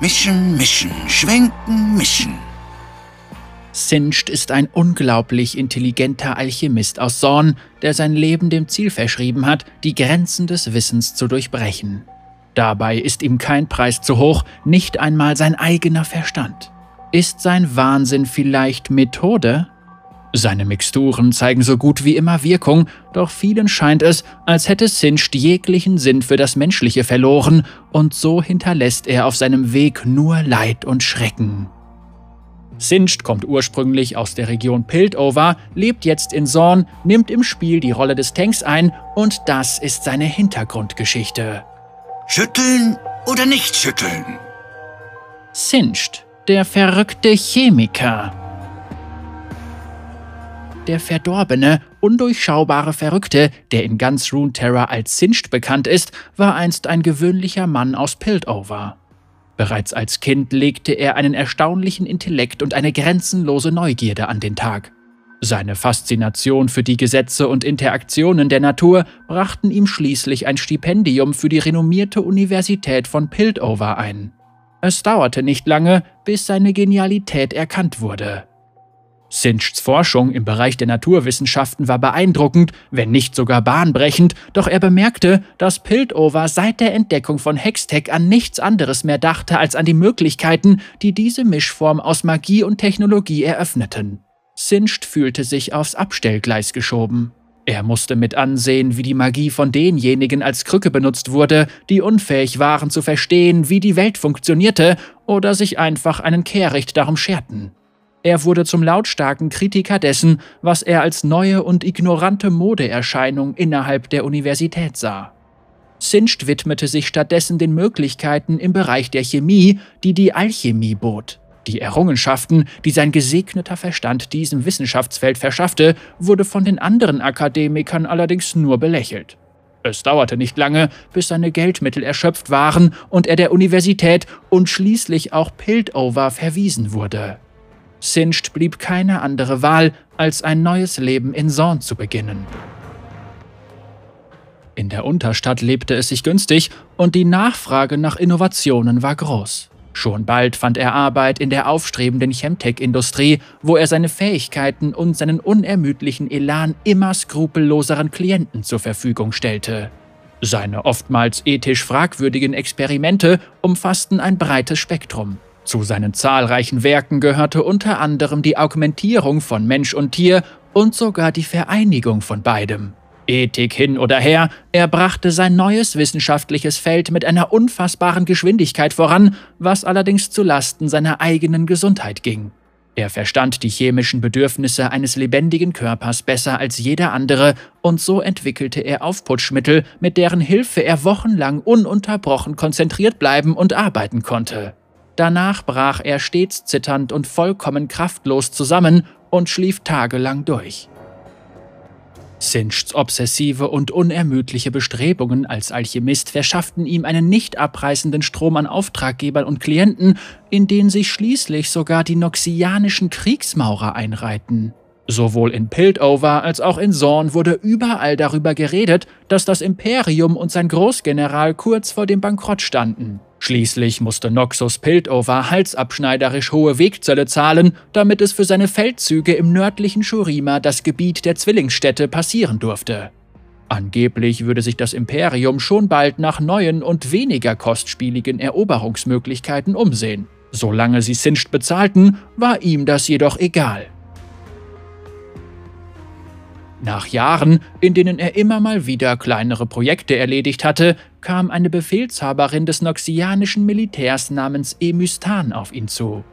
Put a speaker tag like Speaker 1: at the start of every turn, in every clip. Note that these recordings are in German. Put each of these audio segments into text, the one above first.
Speaker 1: Mischen, mischen, schwenken, mischen.
Speaker 2: Singed ist ein unglaublich intelligenter Alchemist aus Zorn, der sein Leben dem Ziel verschrieben hat, die Grenzen des Wissens zu durchbrechen. Dabei ist ihm kein Preis zu hoch, nicht einmal sein eigener Verstand. Ist sein Wahnsinn vielleicht Methode? Seine Mixturen zeigen so gut wie immer Wirkung, doch vielen scheint es, als hätte Singed jeglichen Sinn für das Menschliche verloren, und so hinterlässt er auf seinem Weg nur Leid und Schrecken. Singed kommt ursprünglich aus der Region Piltover, lebt jetzt in Zorn, nimmt im Spiel die Rolle des Tanks ein und das ist seine Hintergrundgeschichte.
Speaker 1: Schütteln oder nicht schütteln?
Speaker 2: Singed, der verrückte Chemiker. Der verdorbene, undurchschaubare Verrückte, der in ganz Runeterra als Singed bekannt ist, war einst ein gewöhnlicher Mann aus Piltover. Bereits als Kind legte er einen erstaunlichen Intellekt und eine grenzenlose Neugierde an den Tag. Seine Faszination für die Gesetze und Interaktionen der Natur brachten ihm schließlich ein Stipendium für die renommierte Universität von Piltover ein. Es dauerte nicht lange, bis seine Genialität erkannt wurde. Sinchs Forschung im Bereich der Naturwissenschaften war beeindruckend, wenn nicht sogar bahnbrechend, doch er bemerkte, dass Piltover seit der Entdeckung von Hextech an nichts anderes mehr dachte als an die Möglichkeiten, die diese Mischform aus Magie und Technologie eröffneten. Singed fühlte sich aufs Abstellgleis geschoben. Er musste mit ansehen, wie die Magie von denjenigen als Krücke benutzt wurde, die unfähig waren zu verstehen, wie die Welt funktionierte oder sich einfach einen Kehricht darum scherten. Er wurde zum lautstarken Kritiker dessen, was er als neue und ignorante Modeerscheinung innerhalb der Universität sah. Singed widmete sich stattdessen den Möglichkeiten im Bereich der Chemie, die die Alchemie bot. Die Errungenschaften, die sein gesegneter Verstand diesem Wissenschaftsfeld verschaffte, wurde von den anderen Akademikern allerdings nur belächelt. Es dauerte nicht lange, bis seine Geldmittel erschöpft waren und er der Universität und schließlich auch Piltover verwiesen wurde. Singed blieb keine andere Wahl, als ein neues Leben in Zorn zu beginnen. In der Unterstadt lebte es sich günstig und die Nachfrage nach Innovationen war groß. Schon bald fand er Arbeit in der aufstrebenden Chemtech-Industrie, wo er seine Fähigkeiten und seinen unermüdlichen Elan immer skrupelloseren Klienten zur Verfügung stellte. Seine oftmals ethisch fragwürdigen Experimente umfassten ein breites Spektrum. Zu seinen zahlreichen Werken gehörte unter anderem die Augmentierung von Mensch und Tier und sogar die Vereinigung von beidem. Ethik hin oder her, er brachte sein neues wissenschaftliches Feld mit einer unfassbaren Geschwindigkeit voran, was allerdings zu Lasten seiner eigenen Gesundheit ging. Er verstand die chemischen Bedürfnisse eines lebendigen Körpers besser als jeder andere, und so entwickelte er Aufputschmittel, mit deren Hilfe er wochenlang ununterbrochen konzentriert bleiben und arbeiten konnte. Danach brach er stets zitternd und vollkommen kraftlos zusammen und schlief tagelang durch. Singeds obsessive und unermüdliche Bestrebungen als Alchemist verschafften ihm einen nicht abreißenden Strom an Auftraggebern und Klienten, in den sich schließlich sogar die noxianischen Kriegsmaurer einreihten. Sowohl in Piltover als auch in Zorn wurde überall darüber geredet, dass das Imperium und sein Großgeneral kurz vor dem Bankrott standen. Schließlich musste Noxus Piltover halsabschneiderisch hohe Wegzölle zahlen, damit es für seine Feldzüge im nördlichen Shurima das Gebiet der Zwillingsstädte passieren durfte. Angeblich würde sich das Imperium schon bald nach neuen und weniger kostspieligen Eroberungsmöglichkeiten umsehen. Solange sie Singed bezahlten, war ihm das jedoch egal. Nach Jahren, in denen er immer mal wieder kleinere Projekte erledigt hatte, kam eine Befehlshaberin des noxianischen Militärs namens Emystan auf ihn zu.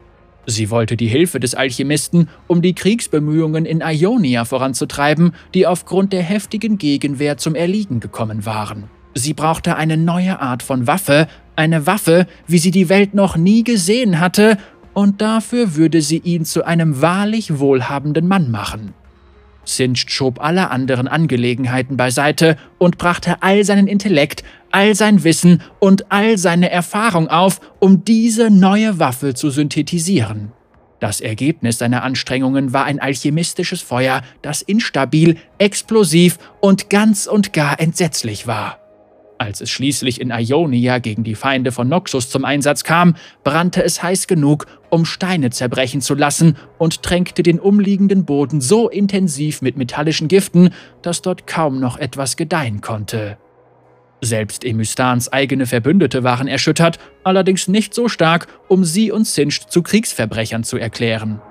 Speaker 2: Sie wollte die Hilfe des Alchemisten, um die Kriegsbemühungen in Ionia voranzutreiben, die aufgrund der heftigen Gegenwehr zum Erliegen gekommen waren. Sie brauchte eine neue Art von Waffe, eine Waffe, wie sie die Welt noch nie gesehen hatte, und dafür würde sie ihn zu einem wahrlich wohlhabenden Mann machen. Singed schob alle anderen Angelegenheiten beiseite und brachte all seinen Intellekt, all sein Wissen und all seine Erfahrung auf, um diese neue Waffe zu synthetisieren. Das Ergebnis seiner Anstrengungen war ein alchemistisches Feuer, das instabil, explosiv und ganz und gar entsetzlich war. Als es schließlich in Ionia gegen die Feinde von Noxus zum Einsatz kam, brannte es heiß genug, um Steine zerbrechen zu lassen und tränkte den umliegenden Boden so intensiv mit metallischen Giften, dass dort kaum noch etwas gedeihen konnte. Selbst Emystans eigene Verbündete waren erschüttert, allerdings nicht so stark, um sie und Singed zu Kriegsverbrechern zu erklären.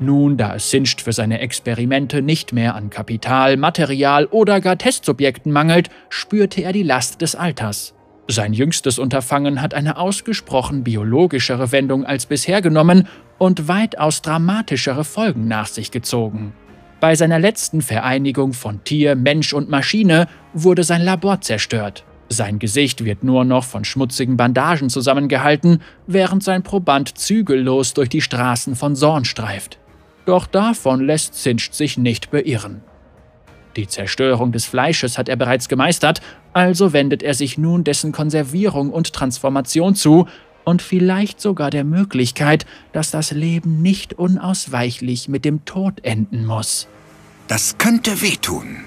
Speaker 2: Nun, da es Singed für seine Experimente nicht mehr an Kapital, Material oder gar Testsubjekten mangelt, spürte er die Last des Alters. Sein jüngstes Unterfangen hat eine ausgesprochen biologischere Wendung als bisher genommen und weitaus dramatischere Folgen nach sich gezogen. Bei seiner letzten Vereinigung von Tier, Mensch und Maschine wurde sein Labor zerstört. Sein Gesicht wird nur noch von schmutzigen Bandagen zusammengehalten, während sein Proband zügellos durch die Straßen von Sorn streift. Doch davon lässt Singed sich nicht beirren. Die Zerstörung des Fleisches hat er bereits gemeistert, also wendet er sich nun dessen Konservierung und Transformation zu und vielleicht sogar der Möglichkeit, dass das Leben nicht unausweichlich mit dem Tod enden muss.
Speaker 1: Das könnte wehtun.